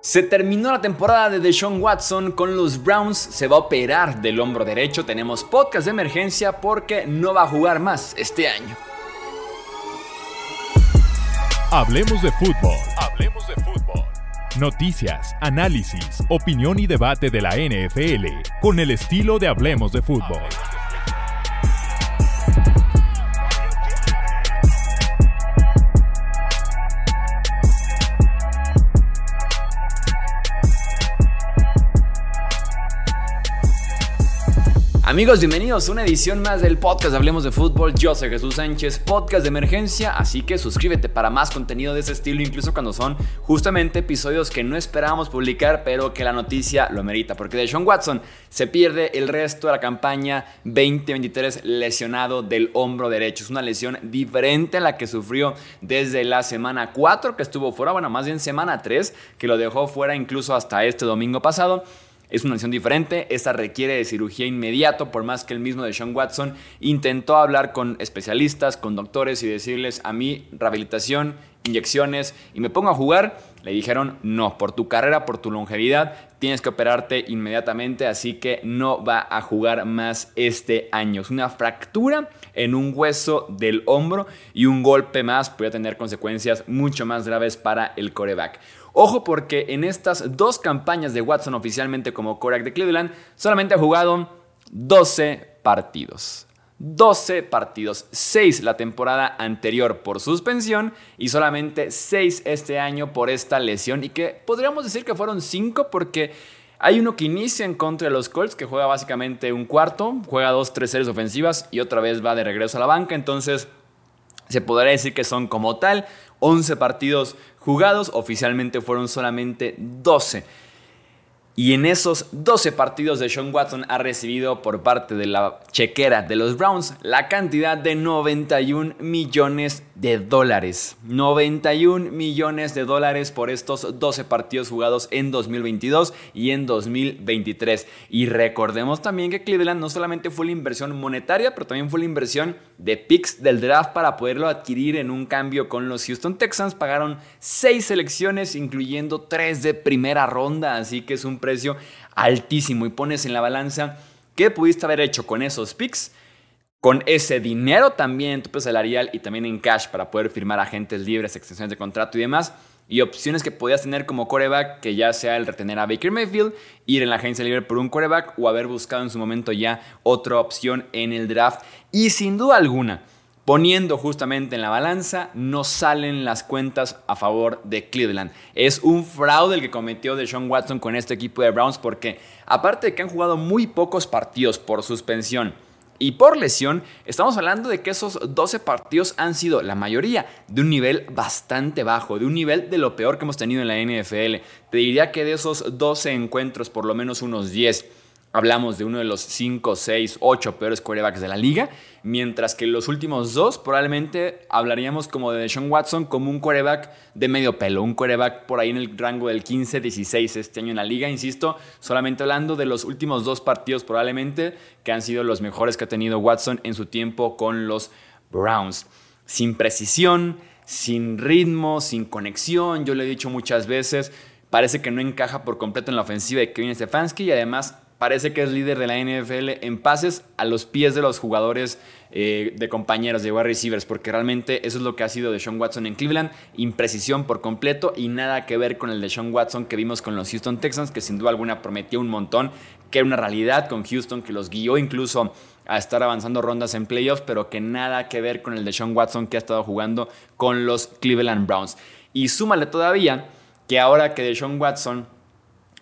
Se terminó la temporada de Deshaun Watson con los Browns, se va a operar del hombro derecho, tenemos podcast de emergencia porque no va a jugar más este año. Hablemos de fútbol. Hablemos de fútbol. Noticias, análisis, opinión y debate de la NFL con el estilo de Hablemos de fútbol. Amigos, bienvenidos a una edición más del podcast Hablemos de Fútbol. Yo soy Jesús Sánchez, podcast de emergencia, así que suscríbete para más contenido de ese estilo, incluso cuando son justamente episodios que no esperábamos publicar, pero que la noticia lo merita, porque de Sean Watson se pierde el resto de la campaña 2023 lesionado del hombro derecho. Es una lesión diferente a la que sufrió desde la semana 4 que estuvo fuera, bueno, más bien semana 3 que lo dejó fuera incluso hasta este domingo pasado. Es una lesión diferente, esta requiere de cirugía inmediato, por más que el mismo de Sean Watson intentó hablar con especialistas, con doctores y decirles a mí rehabilitación, inyecciones y me pongo a jugar. Le dijeron, no, por tu carrera, por tu longevidad, tienes que operarte inmediatamente, así que no va a jugar más este año. Es una fractura en un hueso del hombro y un golpe más puede tener consecuencias mucho más graves para el coreback. Ojo porque en estas dos campañas de Watson oficialmente como coreback de Cleveland, solamente ha jugado 12 partidos. 12 partidos, 6 la temporada anterior por suspensión y solamente 6 este año por esta lesión. Y que podríamos decir que fueron 5 porque hay uno que inicia en contra de los Colts que juega básicamente un cuarto, juega dos, tres series ofensivas y otra vez va de regreso a la banca, entonces se podría decir que son como tal 11 partidos jugados, oficialmente fueron solamente 12. Y en esos 12 partidos de Sean Watson ha recibido por parte de la chequera de los Browns la cantidad de 91 millones de dólares. 91 millones de dólares por estos 12 partidos jugados en 2022 y en 2023. Y recordemos también que Cleveland no solamente fue la inversión monetaria, pero también fue la inversión de picks del draft para poderlo adquirir en un cambio con los Houston Texans. Pagaron 6 selecciones, incluyendo 3 de primera ronda, así que es un precio altísimo. Y pones en la balanza qué pudiste haber hecho con esos picks con ese dinero también en tu salarial y también en cash para poder firmar agentes libres, extensiones de contrato y demás. Y opciones que podías tener como coreback, que ya sea el retener a Baker Mayfield, ir en la agencia libre por un coreback o haber buscado en su momento ya otra opción en el draft. Y sin duda alguna, poniendo justamente en la balanza, no salen las cuentas a favor de Cleveland. Es un fraude el que cometió de Sean Watson con este equipo de Browns porque aparte de que han jugado muy pocos partidos por suspensión, y por lesión, estamos hablando de que esos 12 partidos han sido la mayoría de un nivel bastante bajo, de un nivel de lo peor que hemos tenido en la NFL. Te diría que de esos 12 encuentros, por lo menos unos 10 Hablamos de uno de los 5, 6, 8 peores quarterbacks de la liga, mientras que los últimos dos probablemente hablaríamos como de Sean Watson como un quarterback de medio pelo, un quarterback por ahí en el rango del 15, 16 este año en la liga, insisto, solamente hablando de los últimos dos partidos probablemente que han sido los mejores que ha tenido Watson en su tiempo con los Browns. Sin precisión, sin ritmo, sin conexión, yo lo he dicho muchas veces, parece que no encaja por completo en la ofensiva de Kevin Stefanski y además parece que es líder de la NFL en pases a los pies de los jugadores eh, de compañeros de wide receivers, porque realmente eso es lo que ha sido de Sean Watson en Cleveland, imprecisión por completo y nada que ver con el de Sean Watson que vimos con los Houston Texans, que sin duda alguna prometió un montón, que era una realidad con Houston, que los guió incluso a estar avanzando rondas en playoffs, pero que nada que ver con el de Sean Watson que ha estado jugando con los Cleveland Browns. Y súmale todavía que ahora que de Sean Watson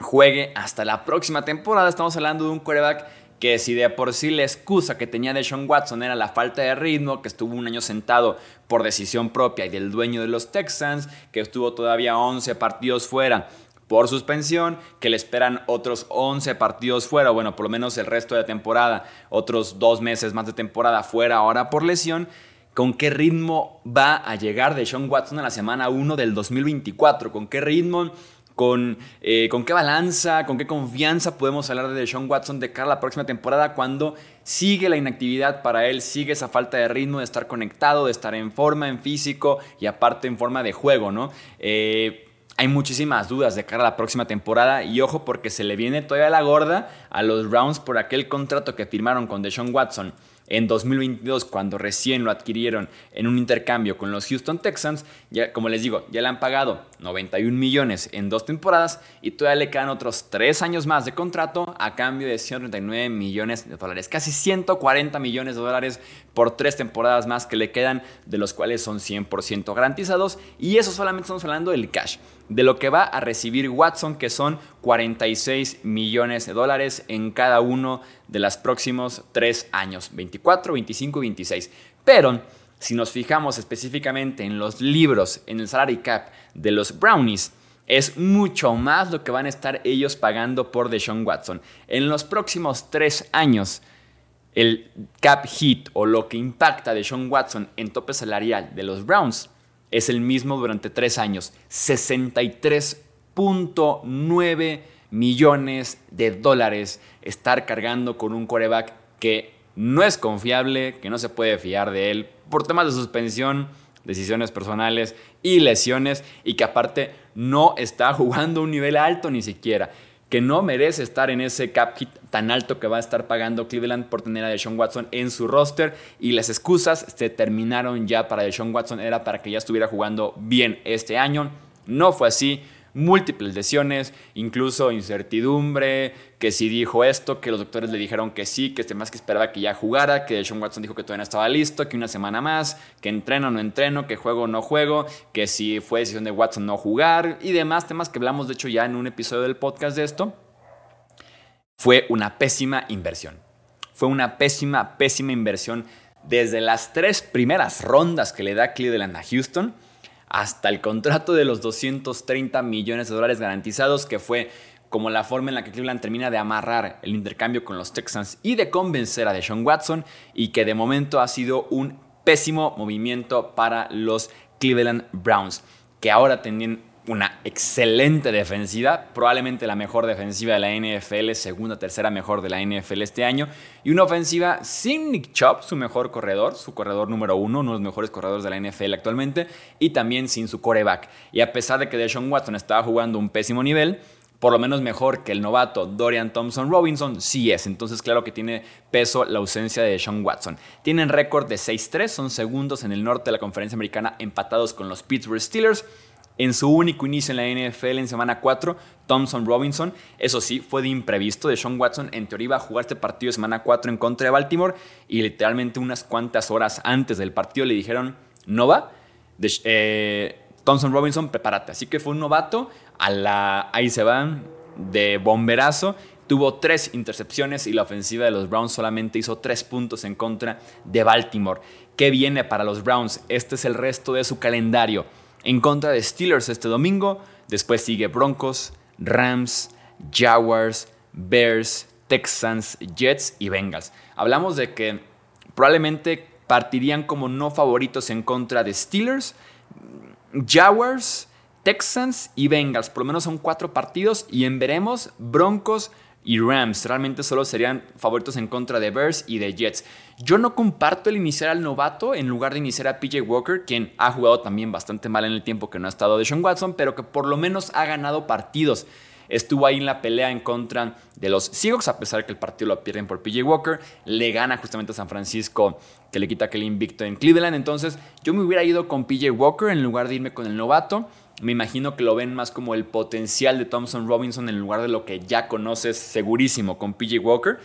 juegue hasta la próxima temporada. Estamos hablando de un quarterback que si de por sí la excusa que tenía de Sean Watson era la falta de ritmo, que estuvo un año sentado por decisión propia y del dueño de los Texans, que estuvo todavía 11 partidos fuera por suspensión, que le esperan otros 11 partidos fuera, bueno, por lo menos el resto de la temporada, otros dos meses más de temporada fuera ahora por lesión. ¿Con qué ritmo va a llegar de Sean Watson a la semana 1 del 2024? ¿Con qué ritmo con, eh, con qué balanza, con qué confianza podemos hablar de Sean Watson de cara a la próxima temporada cuando sigue la inactividad para él, sigue esa falta de ritmo, de estar conectado, de estar en forma, en físico y aparte en forma de juego, ¿no? Eh, hay muchísimas dudas de cara a la próxima temporada y ojo porque se le viene todavía la gorda a los Browns por aquel contrato que firmaron con Deshaun Watson en 2022 cuando recién lo adquirieron en un intercambio con los Houston Texans, ya como les digo, ya le han pagado 91 millones en dos temporadas y todavía le quedan otros tres años más de contrato a cambio de 139 millones de dólares, casi 140 millones de dólares por tres temporadas más que le quedan, de los cuales son 100% garantizados y eso solamente estamos hablando del cash de lo que va a recibir Watson, que son 46 millones de dólares en cada uno de los próximos tres años, 24, 25 y 26. Pero si nos fijamos específicamente en los libros, en el salary cap de los Brownies, es mucho más lo que van a estar ellos pagando por Deshaun Watson. En los próximos tres años, el cap hit o lo que impacta a Deshaun Watson en tope salarial de los Browns es el mismo durante tres años. 63.9 millones de dólares estar cargando con un coreback que no es confiable, que no se puede fiar de él por temas de suspensión, decisiones personales y lesiones y que aparte no está jugando un nivel alto ni siquiera que no merece estar en ese cap hit tan alto que va a estar pagando Cleveland por tener a Deshaun Watson en su roster. Y las excusas se terminaron ya para Deshaun Watson, era para que ya estuviera jugando bien este año. No fue así múltiples lesiones, incluso incertidumbre, que si dijo esto, que los doctores le dijeron que sí, que este más que esperaba que ya jugara, que Sean Watson dijo que todavía no estaba listo, que una semana más, que entreno o no entreno, que juego o no juego, que si fue decisión de Watson no jugar y demás temas que hablamos de hecho ya en un episodio del podcast de esto. Fue una pésima inversión. Fue una pésima, pésima inversión desde las tres primeras rondas que le da Cleveland a Houston hasta el contrato de los 230 millones de dólares garantizados, que fue como la forma en la que Cleveland termina de amarrar el intercambio con los Texans y de convencer a Deshaun Watson, y que de momento ha sido un pésimo movimiento para los Cleveland Browns, que ahora tienen una excelente defensiva, probablemente la mejor defensiva de la NFL, segunda, tercera mejor de la NFL este año, y una ofensiva sin Nick Chubb, su mejor corredor, su corredor número uno, uno de los mejores corredores de la NFL actualmente, y también sin su coreback. Y a pesar de que Deshaun Watson estaba jugando un pésimo nivel, por lo menos mejor que el novato Dorian Thompson Robinson, sí es. Entonces, claro que tiene peso la ausencia de Deshaun Watson. Tienen récord de 6-3, son segundos en el norte de la conferencia americana, empatados con los Pittsburgh Steelers. En su único inicio en la NFL en semana 4, Thompson Robinson, eso sí, fue de imprevisto. De Sean Watson en teoría iba a jugar este partido de semana 4 en contra de Baltimore y literalmente unas cuantas horas antes del partido le dijeron, no va. Eh, Thompson Robinson, prepárate. Así que fue un novato, a la, ahí se van, de bomberazo. Tuvo tres intercepciones y la ofensiva de los Browns solamente hizo tres puntos en contra de Baltimore. ¿Qué viene para los Browns? Este es el resto de su calendario en contra de Steelers este domingo. Después sigue Broncos, Rams, Jaguars, Bears, Texans, Jets y Bengals. Hablamos de que probablemente partirían como no favoritos en contra de Steelers, Jaguars, Texans y Bengals. Por lo menos son cuatro partidos y en veremos Broncos, y Rams. Realmente solo serían favoritos en contra de Bears y de Jets. Yo no comparto el iniciar al novato en lugar de iniciar a PJ Walker, quien ha jugado también bastante mal en el tiempo que no ha estado de Sean Watson, pero que por lo menos ha ganado partidos. Estuvo ahí en la pelea en contra de los Seahawks, a pesar de que el partido lo pierden por PJ Walker. Le gana justamente a San Francisco, que le quita aquel invicto en Cleveland. Entonces, yo me hubiera ido con PJ Walker en lugar de irme con el novato. Me imagino que lo ven más como el potencial de Thompson Robinson en lugar de lo que ya conoces segurísimo con PJ Walker.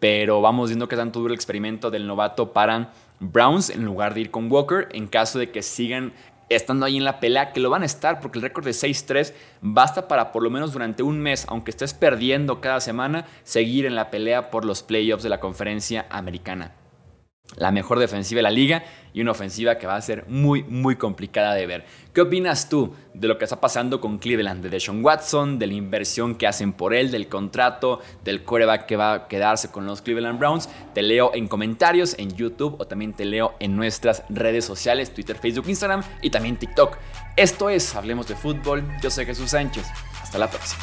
Pero vamos viendo que tanto dura el experimento del novato para Browns en lugar de ir con Walker en caso de que sigan estando ahí en la pelea, que lo van a estar porque el récord de 6-3 basta para por lo menos durante un mes, aunque estés perdiendo cada semana, seguir en la pelea por los playoffs de la conferencia americana la mejor defensiva de la liga y una ofensiva que va a ser muy, muy complicada de ver. ¿Qué opinas tú de lo que está pasando con Cleveland, de Deshaun Watson, de la inversión que hacen por él, del contrato, del coreback que va a quedarse con los Cleveland Browns? Te leo en comentarios en YouTube o también te leo en nuestras redes sociales, Twitter, Facebook, Instagram y también TikTok. Esto es Hablemos de Fútbol. Yo soy Jesús Sánchez. Hasta la próxima.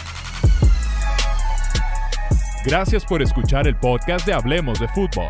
Gracias por escuchar el podcast de Hablemos de Fútbol.